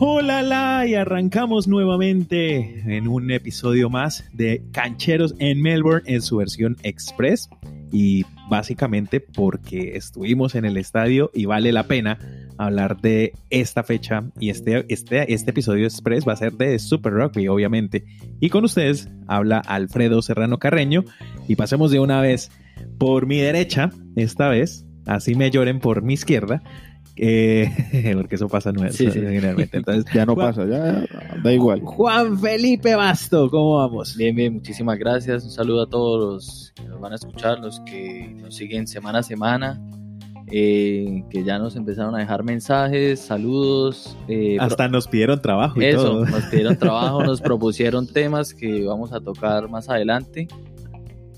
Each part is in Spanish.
Hola, la, y arrancamos nuevamente en un episodio más de Cancheros en Melbourne en su versión express. Y básicamente porque estuvimos en el estadio y vale la pena hablar de esta fecha. Y este, este, este episodio express va a ser de Super Rugby, obviamente. Y con ustedes habla Alfredo Serrano Carreño. Y pasemos de una vez por mi derecha, esta vez. Así me lloren por mi izquierda eh, porque eso pasa no sí, sí. generalmente. Entonces, ya no pasa, ya da igual. Juan Felipe Basto, ¿cómo vamos? Bien, bien, muchísimas gracias. Un saludo a todos los que nos van a escuchar, los que nos siguen semana a semana. Eh, que ya nos empezaron a dejar mensajes, saludos. Eh, Hasta nos pidieron trabajo y eso, todo. nos pidieron trabajo, nos propusieron temas que vamos a tocar más adelante.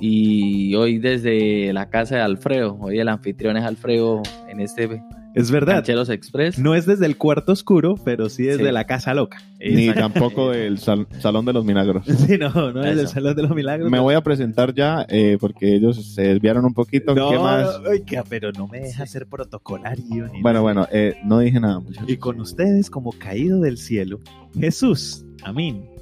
Y hoy desde la casa de Alfredo, hoy el anfitrión es Alfredo en este es verdad. Cancheros Express. No es desde el cuarto oscuro, pero sí desde sí. la casa loca. Ni tampoco del sal Salón de los Milagros. Sí, no, no es del Salón de los Milagros. Me voy a presentar ya eh, porque ellos se desviaron un poquito. No, ¿Qué más? Oiga, pero no me deja ser protocolario. Ni bueno, nada. bueno, eh, no dije nada, muchachos. Y con ustedes, como caído del cielo, Jesús.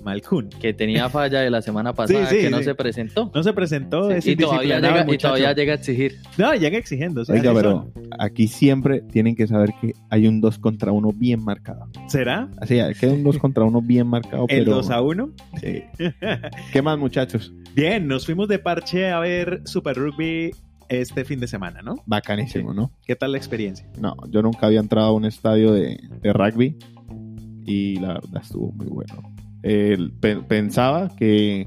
Malcún. Que tenía falla de la semana pasada, sí, sí, que no sí. se presentó. No se presentó. Es y, todavía llega, y todavía llega a exigir. No, llega exigiendo. O sea, Oiga, pero son. aquí siempre tienen que saber que hay un 2 contra 1 bien marcado. ¿Será? Así, que hay un 2 contra 1 bien marcado. ¿El pero... 2 a 1? Sí. ¿Qué más, muchachos? Bien, nos fuimos de parche a ver Super Rugby este fin de semana, ¿no? Bacanísimo, ¿no? ¿Qué tal la experiencia? No, yo nunca había entrado a un estadio de, de rugby y la verdad estuvo muy bueno. Eh, pe pensaba que,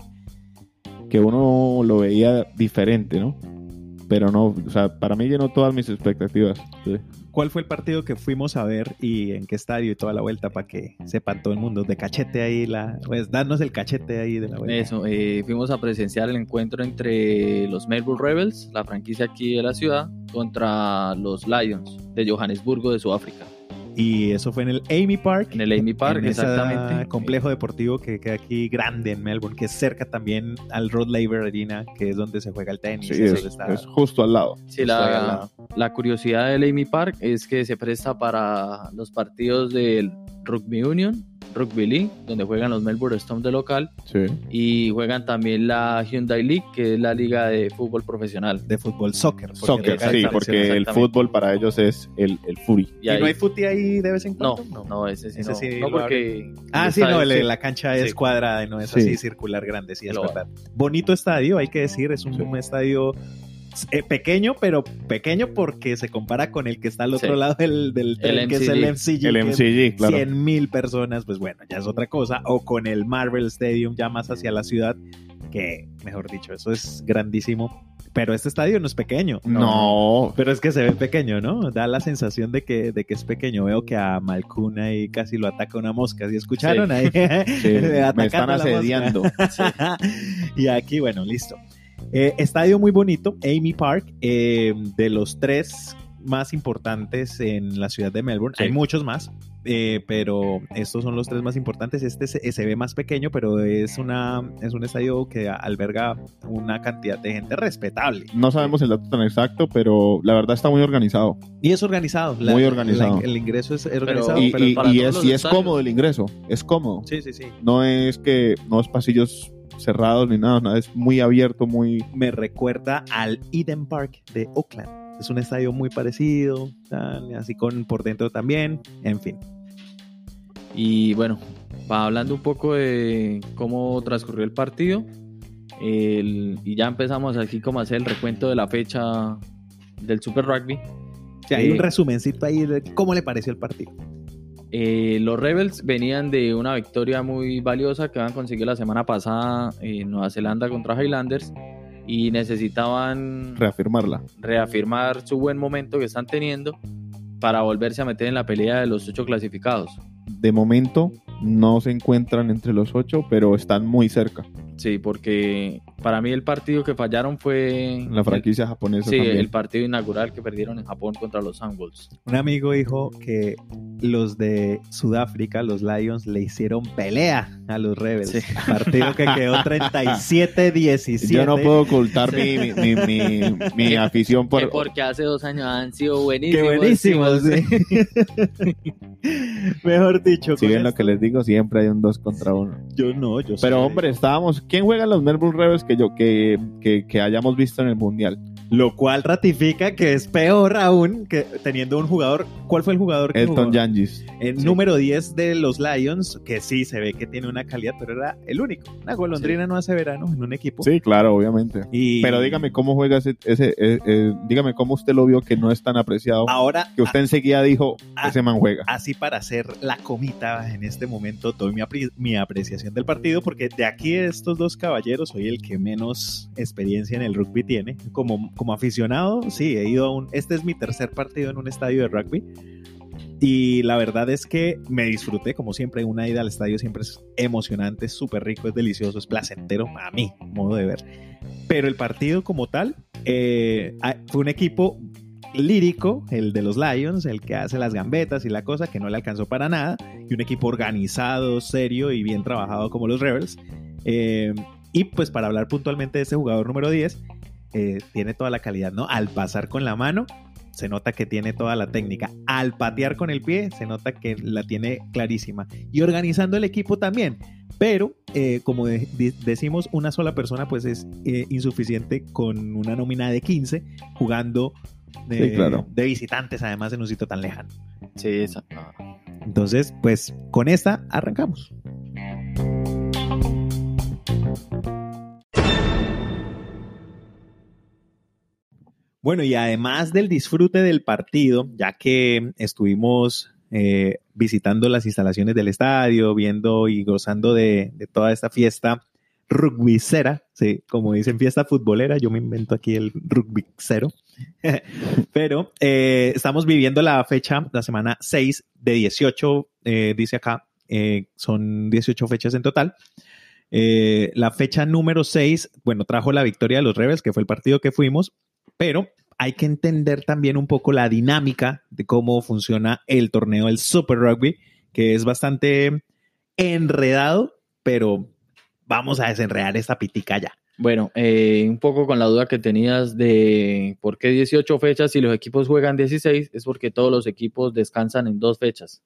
que uno lo veía diferente, ¿no? Pero no, o sea, para mí llenó todas mis expectativas. Sí. ¿Cuál fue el partido que fuimos a ver y en qué estadio y toda la vuelta para que sepan todo el mundo? De cachete ahí, la, pues darnos el cachete ahí de la vuelta. Eso, eh, fuimos a presenciar el encuentro entre los Melbourne Rebels, la franquicia aquí de la ciudad, contra los Lions de Johannesburgo de Sudáfrica. Y eso fue en el Amy Park. En el Amy Park, en exactamente. complejo deportivo que queda aquí grande en Melbourne, que es cerca también al Rod Laver Arena, que es donde se juega el tenis. Sí, es, está, es, justo al lado. Sí, la, lado. la, curiosidad del Amy Park es que se presta para los partidos del Rugby Union, Rugby League, donde juegan los Melbourne Storm de local. Sí. Y juegan también la Hyundai League, que es la liga de fútbol profesional. De fútbol soccer. Soccer, sí, porque el fútbol para ellos es el, el furi. ¿Y, ¿Y no hay footy ahí de vez en cuando? No, no, no ese sí. Ese no, sí no porque. Ah, sí, no, el, la cancha es sí. cuadrada, no es Sí. así circular grande, sí, es verdad. Bonito estadio, hay que decir, es un Sí. estadio eh, pequeño, pero pequeño porque se compara con el que está al otro Sí. lado del, del tren, El que es el MCG. El MCG, claro. 100 mil personas, pues bueno, ya es otra cosa. O con el Marvel Stadium ya más hacia la ciudad, que mejor dicho, eso es grandísimo. Pero este estadio no es pequeño. No. Pero es que se ve pequeño, ¿no? Da la sensación de que, de que es pequeño. Veo que a Malcún ahí casi lo ataca una mosca. ¿Sí escucharon Sí. ahí? Sí, me están asediando. y aquí, bueno, listo. Eh, estadio muy bonito, Amy Park, eh, de los tres más importantes en la ciudad de Melbourne. Sí. Hay muchos más, eh, pero estos son los tres más importantes. Este se, se, ve más pequeño, pero es, una, es un estadio que alberga una cantidad de gente respetable. No sabemos el dato tan exacto, pero la verdad está muy organizado. Y es organizado. La, muy organizado. La, el ingreso es organizado. y, pero y, y es, y es cómodo el ingreso. Es cómodo. Sí, sí, sí. No es que no es pasillos cerrados ni nada, nada, es muy abierto, muy... Me recuerda al Eden Park de Oakland. Es un estadio muy parecido, tal, así con por dentro también, en fin. Y bueno, va hablando un poco de cómo transcurrió el partido. El, y ya empezamos aquí como a hacer el recuento de la fecha del Super Rugby. O sea, hay Eh, un resumencito ahí de cómo le pareció el partido. Eh, los Rebels venían de una victoria muy valiosa que habían conseguido la semana pasada en Nueva Zelanda contra Highlanders y necesitaban reafirmarla. reafirmar su buen momento que están teniendo para volverse a meter en la pelea de los ocho clasificados. De momento no se encuentran entre los ocho, pero están muy cerca. Sí, porque para mí el partido que fallaron fue... La franquicia japonesa Sí, también. el partido inaugural que perdieron en Japón contra los Sunwolves. Un amigo dijo que los de Sudáfrica, los Lions, le hicieron pelea a los Rebels. Sí. Partido que quedó 37-17. Yo no puedo ocultar Sí. mi, mi, mi, mi- afición Que por... porque hace dos años han sido Qué buenísimos. buenísimos. sí. Mejor dicho. Si ven lo que les digo, siempre hay un 2 contra 1. Yo no, yo Pero hombre, estábamos... ¿Quién juega los Melbourne Rebels que yo que, que, hayamos visto en el Mundial? Lo cual ratifica que es peor aún que teniendo un jugador. ¿Cuál fue el jugador que Elton? Yangis. El Sí. número 10 de los Lions, que sí se ve que tiene una calidad, pero era el único. Una golondrina no hace verano en un equipo. Sí, claro, obviamente. Y Pero dígame cómo juega ese... ese eh, eh, dígame cómo usted lo vio que no es tan apreciado. ahora, Que usted enseguida dijo, ese man juega. así para hacer la comita en este momento, doy mi, apre- mi apreciación del partido, porque de aquí estos dos caballeros soy el que menos experiencia en el rugby tiene. Como, como aficionado, sí, he ido a un... Este es mi tercer partido en un estadio de rugby. Y la verdad es que me disfruté, como siempre, una ida al estadio siempre es emocionante, es súper rico, es delicioso, es placentero a mí, modo de ver. Pero el partido como tal eh, fue un equipo lírico, el de los Lions, el que hace las gambetas y la cosa, que no le alcanzó para nada, y un equipo organizado, serio y bien trabajado como los Rebels. Eh, y pues para hablar puntualmente de ese jugador número 10, eh, tiene toda la calidad, ¿no? Al pasar con la mano, se nota que tiene toda la técnica. Al patear con el pie, se nota que la tiene clarísima. Y organizando el equipo también. Pero, eh, como de- de- decimos, una sola persona pues es eh, insuficiente con una nómina de 15 jugando de, Sí, claro. de visitantes, además en un sitio tan lejano. Sí, esa. Entonces, pues con esta arrancamos. Bueno, y además del disfrute del partido, ya que estuvimos eh, visitando las instalaciones del estadio, viendo y gozando de, toda esta fiesta rugbycera, sí, como dicen fiesta futbolera, yo me invento aquí el rugbycero. Pero eh, estamos viviendo la fecha, la semana 6 de 18, eh, dice acá, eh, son 18 fechas en total. Eh, la fecha número 6, bueno, trajo la victoria de los Rebels, que fue el partido que fuimos, pero hay que entender también un poco la dinámica de cómo funciona el torneo del Super Rugby, que es bastante enredado, pero vamos a desenredar esta pitica ya. Bueno, eh, un poco con la duda que tenías de por qué 18 fechas y los equipos juegan 16, es porque todos los equipos descansan en dos fechas.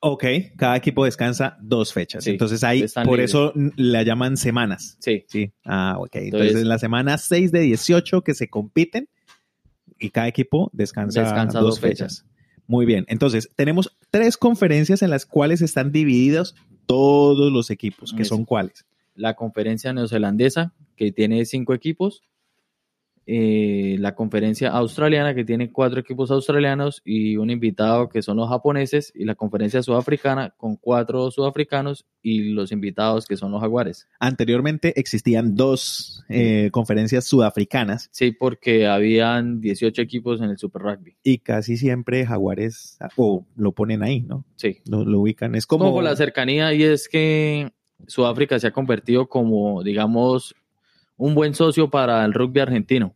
Ok, cada equipo descansa dos fechas. Sí, Entonces ahí, por libres. eso la llaman semanas. Sí, Sí. Ah, ok. Entonces, Entonces- en la semana 6 de 18 que se compiten y cada equipo descansa, Descansa dos dos fechas. Muy bien. Entonces, tenemos tres conferencias en las cuales están divididos todos los equipos, que son cuáles. la conferencia neozelandesa, que tiene cinco equipos, eh, la conferencia australiana, que tiene cuatro equipos australianos y un invitado que son los japoneses, y la conferencia sudafricana con cuatro sudafricanos y los invitados que son los jaguares. Anteriormente existían dos eh, conferencias sudafricanas Sí, porque habían 18 equipos en el Super Rugby. y casi siempre Jaguares o lo ponen ahí, ¿no? Sí. Lo, lo ubican. Es como como la cercanía y es que Sudáfrica se ha convertido como, digamos, un buen socio para el rugby argentino.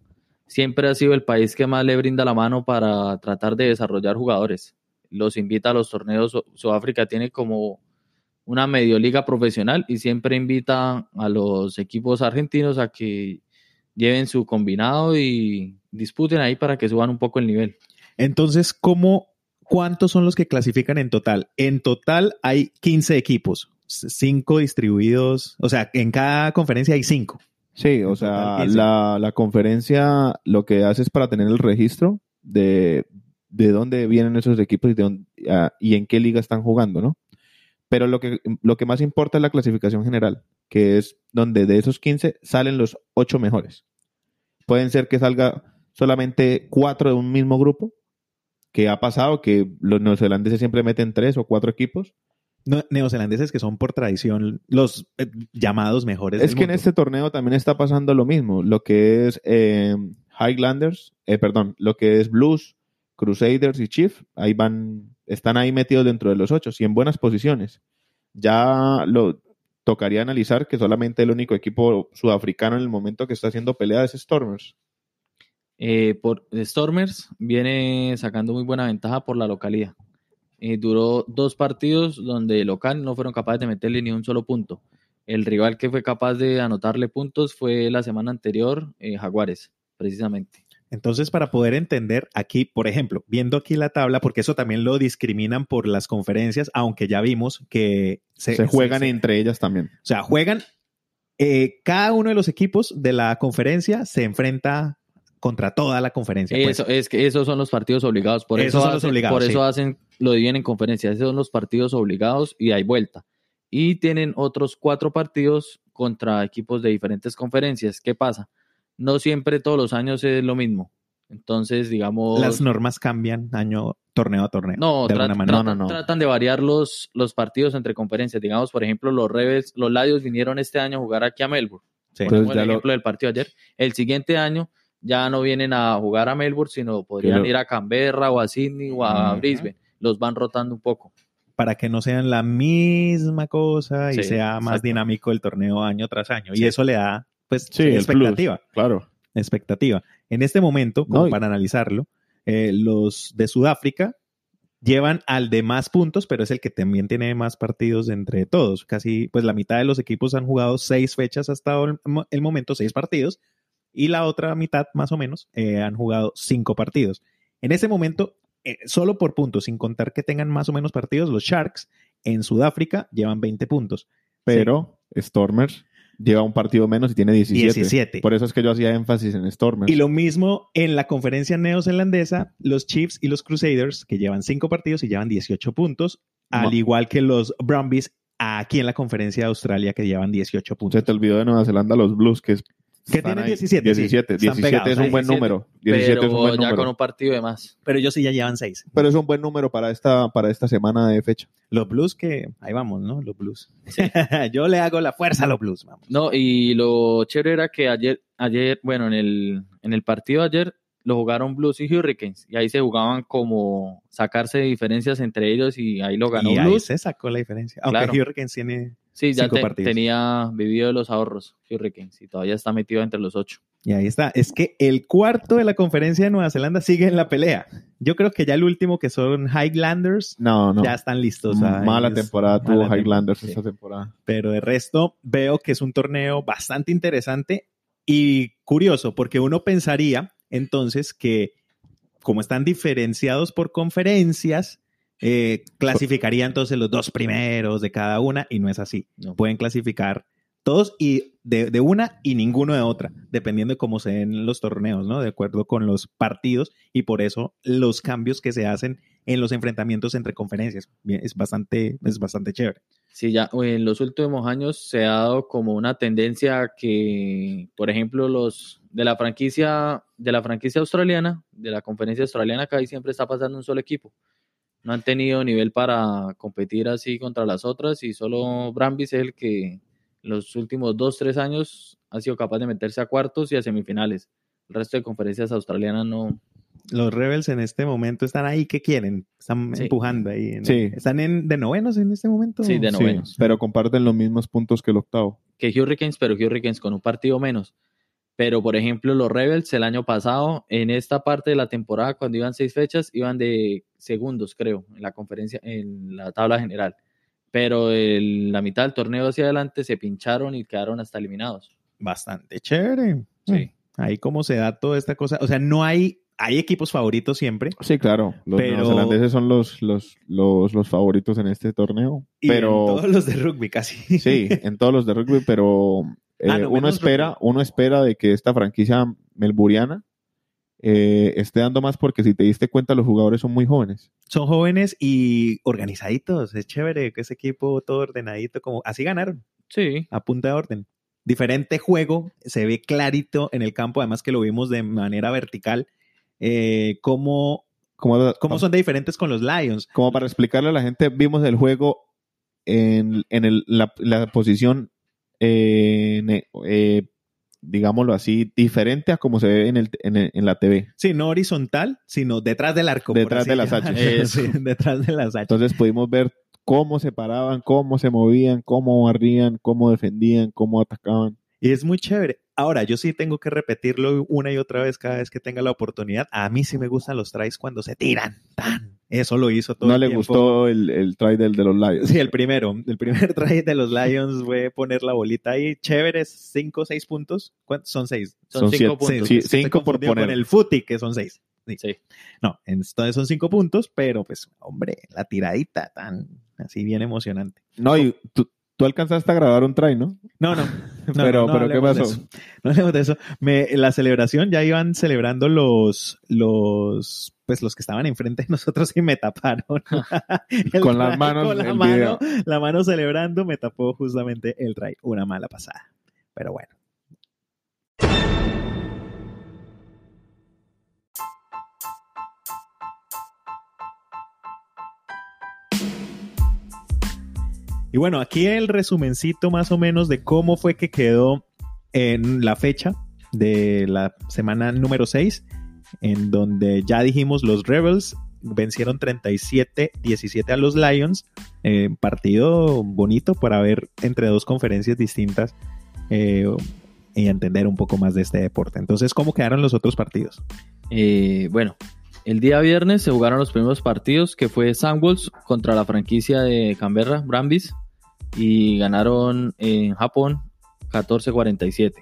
Siempre ha sido el país que más le brinda la mano para tratar de desarrollar jugadores. Los invita a los torneos. Su- Sudáfrica tiene como una medio liga profesional y siempre invita a los equipos argentinos a que lleven su combinado y disputen ahí para que suban un poco el nivel. Entonces, ¿cómo, ¿cuántos son los que clasifican en total? En total hay 15 equipos, cinco distribuidos, o sea, en cada conferencia hay cinco. Sí, o sea, total, 15. la, la conferencia lo que hace es para tener el registro de, de dónde vienen esos equipos y, de dónde- ah, y en qué liga están jugando, ¿no? Pero lo que, lo que más importa es la clasificación general, que es donde de esos 15 salen los 8 mejores. Pueden ser que salga solamente 4 de un mismo grupo, que ha pasado que los neozelandeses siempre meten 3 o 4 equipos. No- neozelandeses que son por tradición los eh, llamados mejores. Es del que en este torneo también está pasando lo mismo. Lo que es eh, Highlanders, eh, perdón, lo que es Blues, Crusaders y Chief, ahí van, están ahí metidos dentro de los ocho y en buenas posiciones. Ya lo, tocaría analizar que solamente el único equipo sudafricano en el momento que está haciendo pelea es Stormers. Eh, por Stormers viene sacando muy buena ventaja por la localidad. Eh, duró dos partidos donde el local no fueron capaces de meterle ni un solo punto. El rival que fue capaz de anotarle puntos fue la semana anterior, eh, Jaguares, precisamente. Entonces, para poder entender aquí, por ejemplo, viendo aquí la tabla, porque eso también lo discriminan por las conferencias, aunque ya vimos que se, juegan se, entre ellas también. O sea, juegan, eh, cada uno de los equipos de la conferencia se enfrenta contra toda la conferencia. Pues. Eso, es que esos son los partidos obligados. Por eso, hacen, los obligados, por eso sí. hacen, lo dividen en conferencias. Esos son los partidos obligados y hay vuelta. Y tienen otros cuatro partidos contra equipos de diferentes conferencias. ¿Qué pasa? No siempre todos los años es lo mismo. Entonces, digamos. Las normas cambian año, torneo a torneo. No, de tra alguna manera. tratan, no, no. tratan de variar los, los partidos entre conferencias. Digamos, por ejemplo, los Rebels, los Lions vinieron este año a jugar aquí a Melbourne. Sí. Ponemos Entonces, el lo- ejemplo del partido ayer. El siguiente año ya no vienen a jugar a Melbourne, sino podrían ir a Canberra o a Sydney o a. Brisbane. Los van rotando un poco. Para que no sean la misma cosa y Sí, sea más exacto. dinámico el torneo año tras año. Sí. Y eso le da, pues, Sí, expectativa. Claro. expectativa. En este momento, como No, y- para analizarlo, eh, los de Sudáfrica llevan al de más puntos, pero es el que también tiene más partidos entre todos. Casi, pues la mitad de los equipos han jugado seis fechas hasta el momento, seis partidos, y la otra mitad, más o menos, eh, han jugado cinco partidos. En ese momento, eh, solo por puntos, sin contar que tengan más o menos partidos, los Sharks en Sudáfrica llevan 20 puntos. Pero Stormers lleva un partido menos y tiene 17. 17. Por eso es que yo hacía énfasis en Stormers. Y lo mismo en la conferencia neozelandesa, los Chiefs y los Crusaders, que llevan cinco partidos y llevan 18 puntos, al igual que los Brumbies aquí en la conferencia de Australia, que llevan 18 puntos. Se te olvidó de Nueva Zelanda los Blues, que es. Que están tienen ahí. 17, sí. 17, Están 17 es un buen 17, número. 17 pero es un buen ya número. con un partido de más. Pero ellos sí ya llevan seis. Pero es un buen número para esta, para esta semana de fecha. Los Blues que, ahí vamos, ¿no? Los Blues. Yo le hago la fuerza a los Blues, vamos. No, y lo chévere era que ayer, ayer, bueno, en el, en el partido de ayer lo jugaron Blues y Hurricanes. Y ahí se jugaban como sacarse diferencias entre ellos y ahí lo ganó y ahí Blues. se sacó la diferencia. Aunque Claro. Hurricanes tiene, Sí, ya te- partidos. tenía vivido de los ahorros Hurricanes y todavía está metido entre los ocho. y ahí está. Es que el cuarto de la conferencia de Nueva Zelanda sigue en la pelea. Yo creo que ya el último, que son Highlanders, No, no. ya están listos. Mala temporada Mala tuvo Highlanders sí. esta temporada. pero de resto veo que es un torneo bastante interesante y curioso, porque uno pensaría entonces que como están diferenciados por conferencias, eh, clasificaría entonces los dos primeros de cada una y no es así. No. Pueden clasificar todos y de, de una y ninguno de otra, dependiendo de cómo se den los torneos, ¿no? De acuerdo con los partidos y por eso los cambios que se hacen en los enfrentamientos entre conferencias. Es bastante, es bastante chévere. Sí, ya en los últimos años se ha dado como una tendencia que, por ejemplo, los de la franquicia, de la franquicia australiana, de la conferencia australiana, que ahí siempre está pasando un solo equipo. No han tenido nivel para competir así contra las otras y solo Brambis es el que los últimos dos, tres años ha sido capaz de meterse a cuartos y a semifinales. El resto de conferencias australianas no. Los Rebels en este momento están ahí, ¿qué quieren? Están Sí. empujando ahí. en- Sí. ¿Están en, de novenos en este momento? Sí, de Sí, novenos. pero comparten los mismos puntos que el octavo. que Hurricanes, pero Hurricanes con un partido menos. Pero, por ejemplo, los Rebels el año pasado, en esta parte de la temporada, cuando iban seis fechas, iban de segundos, creo, en la conferencia, en la tabla general. Pero en la mitad del torneo hacia adelante se pincharon y quedaron hasta eliminados. Bastante chévere. Sí. Ahí cómo se da toda esta cosa. O sea, no hay, hay equipos favoritos siempre. Sí, claro. Los Pero- neozelandeses son los, los, los, los favoritos en este torneo. Y pero en todos los de rugby casi. sí, en todos los de rugby, pero Ah, no, uno espera, uno espera de que esta franquicia melburiana eh, esté dando más porque si te diste cuenta los jugadores son muy jóvenes. Son jóvenes y organizaditos. Es chévere que ese equipo todo ordenadito, como así ganaron, Sí, a punta de orden. Diferente juego, se ve clarito en el campo, además que lo vimos de manera vertical, eh, cómo, Como, cómo son de diferentes con los Lions. como para explicarle a la gente, vimos el juego en, en el- la, la posición, eh, eh, digámoslo así, diferente a como se ve en, el, en, el- en la TV. Sí, no horizontal, sino detrás del arco. Detrás de las. Sí, detrás de las hachas. Entonces pudimos ver cómo se paraban, cómo se movían, cómo barrían, cómo defendían, cómo atacaban. Y es muy chévere. Ahora, yo sí tengo que repetirlo una y otra vez cada vez que tenga la oportunidad. A mí sí me gustan los tries cuando se tiran. Tan. Eso lo hizo todo No el le tiempo. gustó el, el try del de los Lions. Sí, el primero. El primer try de los Lions fue poner la bolita ahí. Chéveres, cinco o seis puntos. ¿Cuántos? Son seis. Son, cinco siete- puntos. sí, Es que estoy cinco por poner. Con el footy, que son seis. Sí. Sí. No, entonces son cinco puntos, pero pues, hombre, la tiradita tan así bien emocionante. No, y tú, tú alcanzaste a grabar un try, ¿no? No, no. no, pero, no, no pero ¿qué pasó? No hablemos de eso. Me, la celebración ya iban celebrando los, los, pues los que estaban enfrente de nosotros y me taparon. El Con las manos con la mano, la mano celebrando me tapó justamente el try. Una mala pasada. Pero bueno. Y bueno, aquí el resumencito más o menos de cómo fue que quedó en la fecha de la semana número 6, en donde ya dijimos los Rebels vencieron 37-17 a los Lions. Eh, partido bonito para ver entre dos conferencias distintas eh, y entender un poco más de este deporte. Entonces, ¿cómo quedaron los otros partidos? Eh, bueno, el día viernes se jugaron los primeros partidos, que fue Sandwolves contra la franquicia de Canberra, Brambis, y ganaron en Japón 14-47.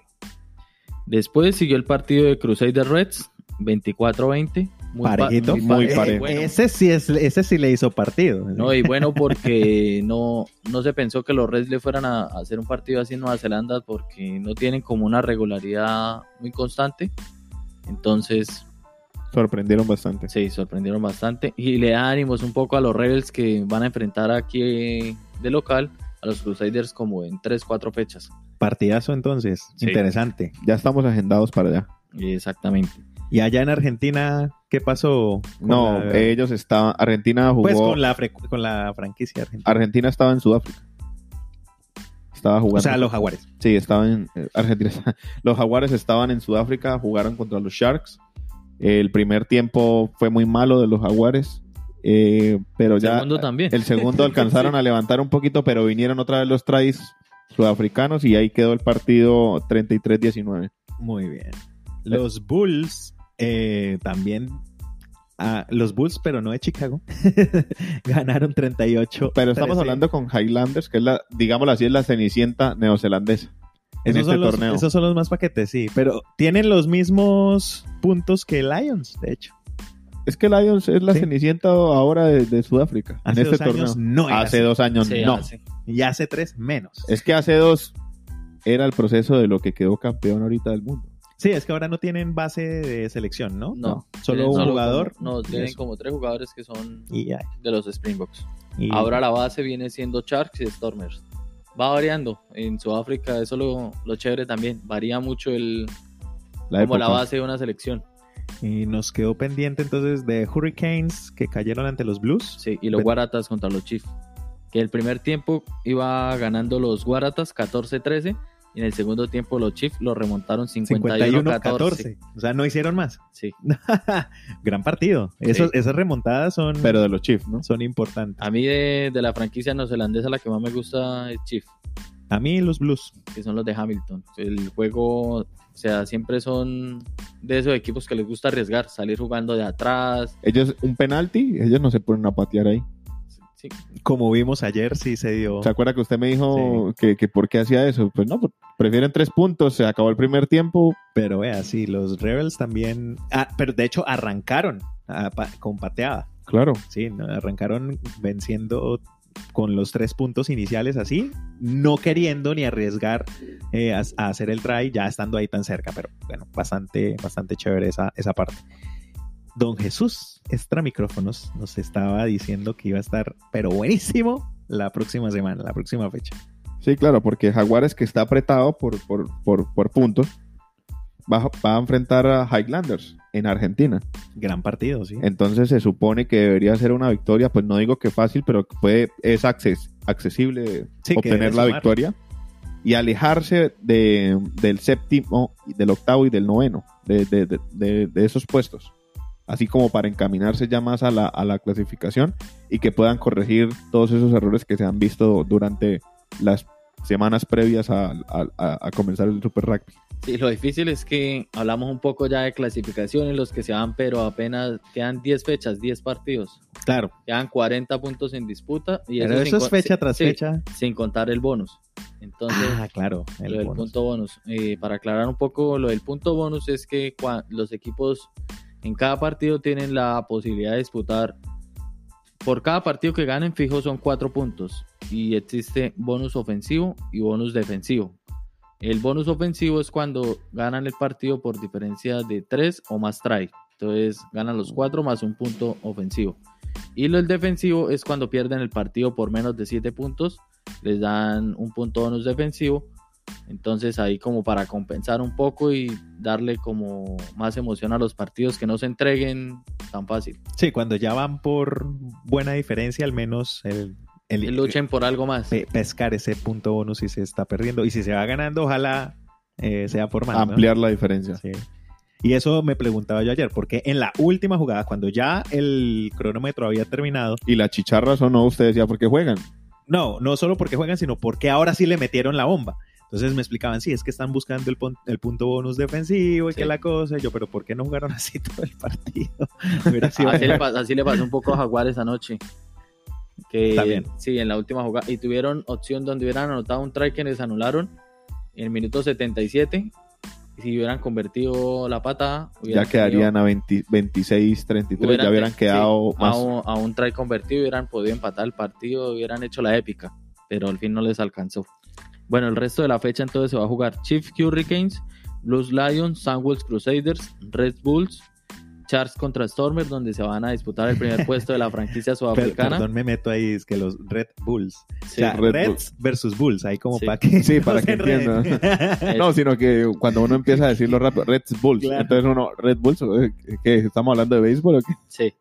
Después siguió el partido de Crusader Reds, 24-20. Muy pa- Parejito. muy pare- parejo. bueno. Ese sí es, ese sí le hizo partido. No, y bueno, porque no, no se pensó que los Reds le fueran a, a hacer un partido así en Nueva Zelanda porque no tienen como una regularidad muy constante. Entonces, Sorprendieron bastante. sí, sorprendieron bastante. Y le da ánimos un poco a los Rebels que van a enfrentar aquí de local a los Crusaders como en 3, 4 fechas. Partidazo entonces. Sí. Interesante. Ya estamos agendados para allá. Exactamente. Y allá en Argentina, ¿qué pasó? No, la- ellos estaban. Argentina jugó. pues con la, fre- con la franquicia argentina. Argentina estaba en Sudáfrica. Estaba jugando. O sea, los jaguares. Sí, estaban en eh, Argentina. Los Jaguares estaban en Sudáfrica, jugaron contra los Sharks. El primer tiempo fue muy malo de los Jaguares, eh, pero El ya segundo también. el segundo alcanzaron a levantar un poquito, pero vinieron otra vez los tries sudafricanos y ahí quedó el partido 33-19. Muy bien. Los Bulls eh, también. ah, los Bulls, pero no de Chicago. ganaron 38. Pero estamos 13. hablando con Highlanders, que es la, digámoslo así, es la cenicienta neozelandesa en Esos este los- torneo. esos son los más paquetes, sí. Pero tienen los mismos puntos que Lions, de hecho. Es que Lions es la Sí. cenicienta ahora de, de Sudáfrica Hace en este dos años torneo. no era hace así. dos años Sí, no. hace. Y hace tres menos. Es que hace dos era el proceso de lo que quedó campeón ahorita del mundo. Sí, es que ahora no tienen base de selección, ¿no? No, Solo un solo jugador. como- no, tienen eso. como tres jugadores que son de los Springboks. Y- Ahora la base viene siendo Sharks y Stormers. Va variando. En Sudáfrica eso lo, lo chévere también. Varía mucho el La como la base de una selección. Y nos quedó pendiente entonces de Hurricanes que cayeron ante los Blues. Sí, y los Guaratas contra los Chiefs. Que el primer tiempo iba ganando los Guaratas 14-13 y en el segundo tiempo los Chiefs lo remontaron 51-14. 51-14. O sea, no hicieron más. Sí. Gran partido. Esos- Sí. Esas remontadas son, Pero de los Chiefs, ¿no? son importantes. A mí de, de la franquicia neozelandesa la que más me gusta es Chiefs, A mí los Blues. que son los de Hamilton. El juego, o sea, siempre son de esos equipos que les gusta arriesgar, salir jugando de atrás. Ellos, un penalti, ellos no se ponen a patear ahí. Sí, Como vimos ayer, sí se dio. ¿Se acuerda que usted me dijo que, que por qué hacía eso? Pues no, pues prefieren tres puntos, se acabó el primer tiempo. Pero vea, sí, los Rebels también. Ah, pero de hecho arrancaron ah, pa- con pateada. Claro. Sí, ¿no? arrancaron venciendo con los tres puntos iniciales así, no queriendo ni arriesgar eh, a, a hacer el try ya estando ahí tan cerca, pero bueno, bastante, bastante chévere esa, esa parte. Don Jesús Extra Micrófonos nos estaba diciendo que iba a estar, pero buenísimo, la próxima semana, la próxima fecha. Sí, claro, porque Jaguares que está apretado por, por, por, por puntos, va, a- va a enfrentar a Highlanders en Argentina. Gran partido, sí. Entonces se supone que debería ser una victoria, pues no digo que fácil, pero puede, es acces- accesible Sí, obtener la sumar. victoria y alejarse de, del séptimo, del octavo y del noveno, de, de- de- de- de esos puestos. así como para encaminarse ya más a la, a la clasificación y que puedan corregir todos esos errores que se han visto durante las semanas previas a, a- a- comenzar el Super Rugby. Sí, lo difícil es que hablamos un poco ya de clasificaciones, los que se van, pero apenas quedan 10 fechas, 10 partidos. Claro. Quedan 40 puntos en disputa. Y Pero sin eso es fecha tras sí, fecha. Sin contar el bonus. Entonces, Ah, claro. el lo del bonus. punto bonus. Eh, para aclarar un poco, lo del punto bonus es que los equipos en cada partido tienen la posibilidad de disputar. Por cada partido que ganen, fijo son cuatro puntos. Y existe bonus ofensivo y bonus defensivo. El bonus ofensivo es cuando ganan el partido por diferencia de tres o más try. Entonces ganan los cuatro más un punto ofensivo. Y lo del defensivo es cuando pierden el partido por menos de siete puntos. Les dan un punto bonus defensivo. Entonces ahí como para compensar un poco y darle como más emoción a los partidos que no se entreguen tan fácil. Sí, cuando ya van por buena diferencia, al menos el, el- luchen por algo más. pe- pescar ese punto bonus si se está perdiendo. Y si se va ganando, ojalá eh, sea por más. ¿no? Ampliar la diferencia. Sí. Y eso me preguntaba yo ayer, porque en la última jugada, cuando ya el cronómetro había terminado, Y la chicharra o no, usted decía, ¿por qué juegan? no, no solo porque juegan, sino porque ahora sí le metieron la bomba. Entonces me explicaban, sí, es que están buscando el, pon- el punto bonus defensivo y Sí. que la cosa. Y yo, pero ¿por qué no jugaron así todo el partido? Así le, mejor. pas- así le pasó un poco a Jaguares anoche. Que, También. Sí, en la última jugada. Y tuvieron opción donde hubieran anotado un try que les anularon en el minuto 77. Y si hubieran convertido la patada, Ya quedarían tenido- a 20 26, 33, hubieran- ya hubieran sí, quedado a más. un, a un try convertido, hubieran podido empatar el partido, hubieran hecho la épica. Pero al fin no les alcanzó. Bueno, el resto de la fecha entonces se va a jugar Chief Hurricanes, Blues Lions, Sunwolves Crusaders, Red Bulls, Charts contra Stormers, donde se van a disputar el primer puesto de la franquicia sudafricana. perdón, me meto ahí, es que los Red Bulls. Sí, o sea, Red Reds versus Bulls, ahí como Sí. para que. Sí, para que entiendan. No, sino que cuando uno empieza a decirlo rápido, Red Bulls, Claro. entonces uno, Red Bulls, eh, ¿qué? ¿Estamos hablando de béisbol o qué? Sí.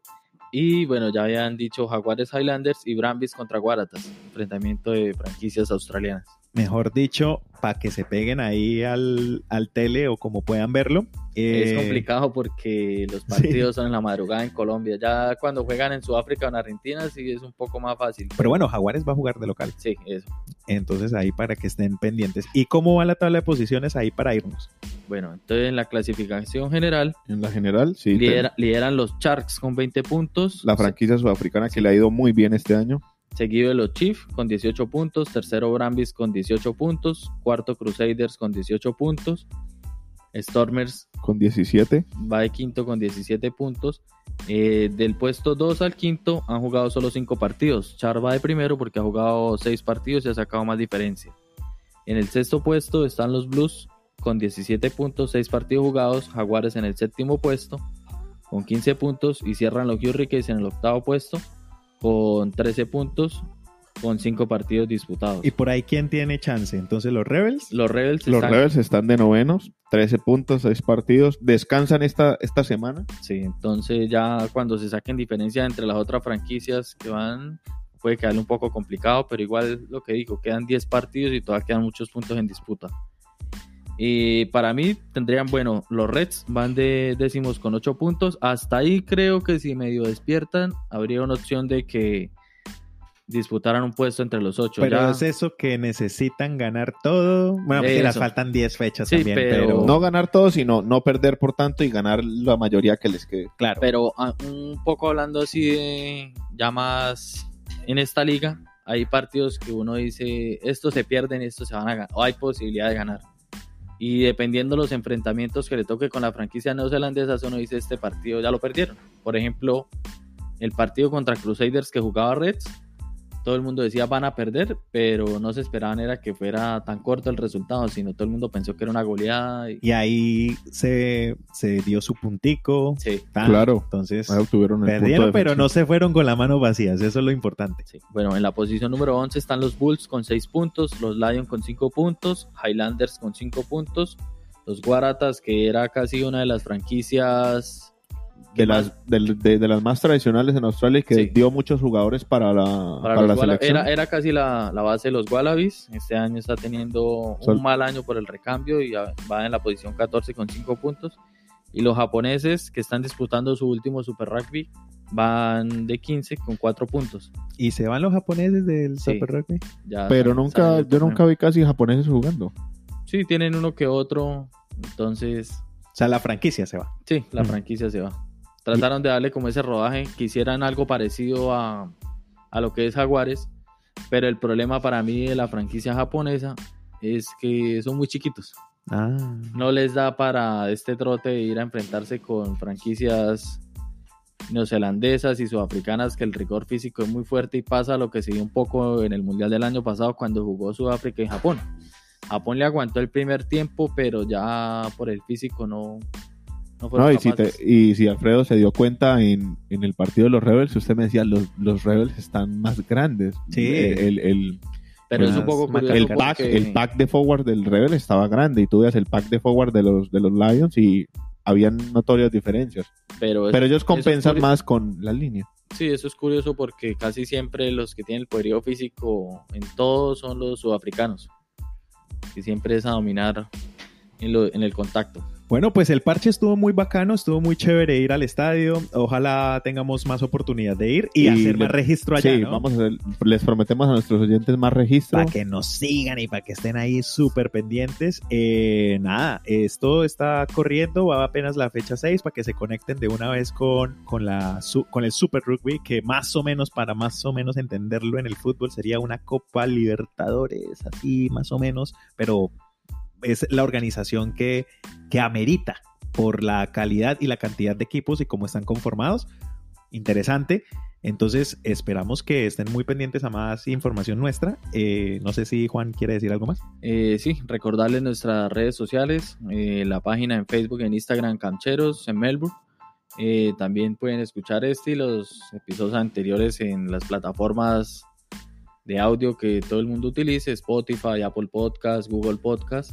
Y bueno, ya habían dicho Jaguares Highlanders y Brambis contra Guaratas, enfrentamiento de franquicias australianas. Mejor dicho, para que se peguen ahí al, al tele o como puedan verlo. Es Eh, complicado porque los partidos son en la madrugada en Colombia. Ya cuando juegan en Sudáfrica o en Argentina sí es un poco más fácil. Pero bueno, Jaguares va a jugar de local. Sí, eso. Entonces ahí para que estén pendientes. ¿Y cómo va la tabla de posiciones ahí para irnos? Bueno, entonces en la clasificación general En la general, sí. lidera- lideran los Sharks con 20 puntos. La franquicia sudafricana que le ha ido muy bien este año. Seguido de los Chiefs con 18 puntos. Tercero Brambis con 18 puntos. Cuarto Crusaders con 18 puntos. Stormers con 17. va de quinto con 17 puntos. Eh, del puesto 2 al quinto han jugado solo 5 partidos. Char va de primero porque ha jugado 6 partidos y ha sacado más diferencia. En el sexto puesto están los Blues con 17 puntos, 6 partidos jugados. Jaguares en el séptimo puesto con 15 puntos y cierran los Hurricanes en el octavo puesto con 13 puntos con 5 partidos disputados. Y por ahí, ¿quién tiene chance? Entonces, los Rebels. los Rebels Los están- Rebels están de novenos, 13 puntos, 6 partidos. Descansan esta, esta semana. Sí, entonces ya cuando se saquen diferencia entre las otras franquicias que van, puede quedarle un poco complicado, pero igual lo que digo, quedan 10 partidos y todavía quedan muchos puntos en disputa. Y para mí tendrían, bueno, los Reds van de décimos con 8 puntos. Hasta ahí creo que si medio despiertan, habría una opción de que disputaran un puesto entre los 8. Pero es eso que necesitan ganar todo. Bueno, porque les Eso. faltan 10 fechas Sí, también, pero- pero, No ganar todo, sino no perder por tanto y ganar la mayoría que les quede. claro. Pero ah, un poco hablando así de ya más en esta liga, hay partidos que uno dice, estos se pierden, estos se van a ganar, o hay posibilidad de ganar. Y dependiendo los enfrentamientos que le toque con la franquicia neozelandesa, uno dice, este partido ya lo perdieron. Por ejemplo, el partido contra Crusaders que jugaba Reds, todo el mundo decía van a perder, pero no se esperaban era que fuera tan corto el resultado, sino todo el mundo pensó que era una goleada. Y, Y ahí se, se dio su puntico. sí. tan. Claro. Entonces, Ahí obtuvieron el perdieron, punto pero no se fueron con las manos vacías. Eso es lo importante. Sí. Bueno, en la posición número 11 están los Bulls con 6 puntos, los Lions con 5 puntos, Highlanders con 5 puntos, los Guaratas, que era casi una de las franquicias de las, del- de, de las más tradicionales en Australia y que Sí. dio muchos jugadores para la, para para la selección. era, era casi la, la base de los Wallabies. Este año está teniendo Sol- un mal año por el recambio y va en la posición 14 con 5 puntos. Y los japoneses que están disputando su último Super Rugby van de 15 con 4 puntos. ¿Y se van los japoneses del Sí. Super Rugby? Ya Pero salen- nunca, salen del yo torneo. nunca vi casi japoneses jugando. Sí, tienen uno que otro. Entonces, O sea, la franquicia se va. sí, la Mm. franquicia se va. Trataron de darle como ese rodaje, quisieran algo parecido a, a lo que es Jaguares, pero el problema para mí de la franquicia japonesa es que son muy chiquitos. Ah. No les da para este trote de ir a enfrentarse con franquicias neozelandesas y sudafricanas que el rigor físico es muy fuerte y pasa lo que se dio un poco en el Mundial del año pasado cuando jugó Sudáfrica y Japón. Japón le aguantó el primer tiempo, pero ya por el físico no, no y, si te- y si Alfredo se dio cuenta en, en el partido de los Rebels, usted me decía, los, los Rebels están más grandes. Sí. Eh, El, el, Pero es un poco el, pack, el pack de forward del Rebel estaba grande y tú veas el pack de forward de los, de los Lions y habían notorias diferencias. pero, es- Pero ellos es compensan más con la línea. Sí, eso es curioso porque casi siempre los que tienen el poderío físico en todo son los sudafricanos, que siempre es a dominar en, lo- en el contacto. Bueno, pues el parche estuvo muy bacano, estuvo muy chévere ir al estadio. Ojalá tengamos más oportunidad de ir y, Y hacer le- más registro allá, sí, ¿no? vamos a hacer- les prometemos a nuestros oyentes más registro. Para que nos sigan y para que estén ahí súper pendientes. Eh, nada, esto está corriendo, va apenas la fecha 6 para que se conecten de una vez con, con, la, su- con el Super Rugby, que más o menos, para más o menos entenderlo en el fútbol, sería una Copa Libertadores, así más o menos, pero es la organización que, que amerita por la calidad y la cantidad de equipos y cómo están conformados. Interesante. Entonces, esperamos que estén muy pendientes a más información nuestra. Eh, no sé si Juan quiere decir algo más. Eh, sí, recordarles nuestras redes sociales, eh, la página en Facebook, en Instagram, Cancheros, en Melbourne. También pueden escuchar este y los episodios anteriores en las plataformas de audio que todo el mundo utilice, Spotify, Apple Podcast, Google Podcast.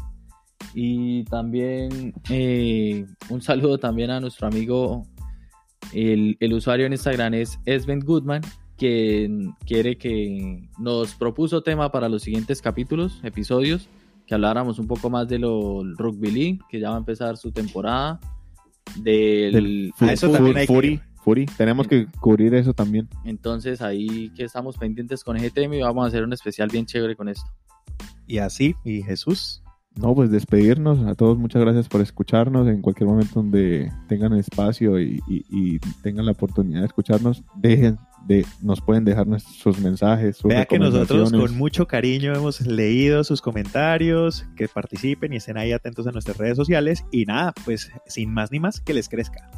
Y también eh, un saludo también a nuestro amigo, el, el usuario en Instagram es Esben Goodman, quien quiere que nos propuso tema para los siguientes capítulos, episodios, que habláramos un poco más de lo Rugby League, que ya va a empezar su temporada, del, Del del eso fútbol. también hay que- Fury, Fury. Tenemos que cubrir eso también. Entonces ahí que estamos pendientes con ese tema y vamos a hacer un especial bien chévere con esto. Y así, y Jesús. No, pues despedirnos. A todos muchas gracias por escucharnos. En cualquier momento donde tengan espacio y, y- y tengan la oportunidad de escucharnos, dejen de, nos pueden dejar nuestros sus mensajes, sus Vea que nosotros con mucho cariño hemos leído sus comentarios, que participen y estén ahí atentos a nuestras redes sociales. Y nada, pues sin más ni más, que les crezca.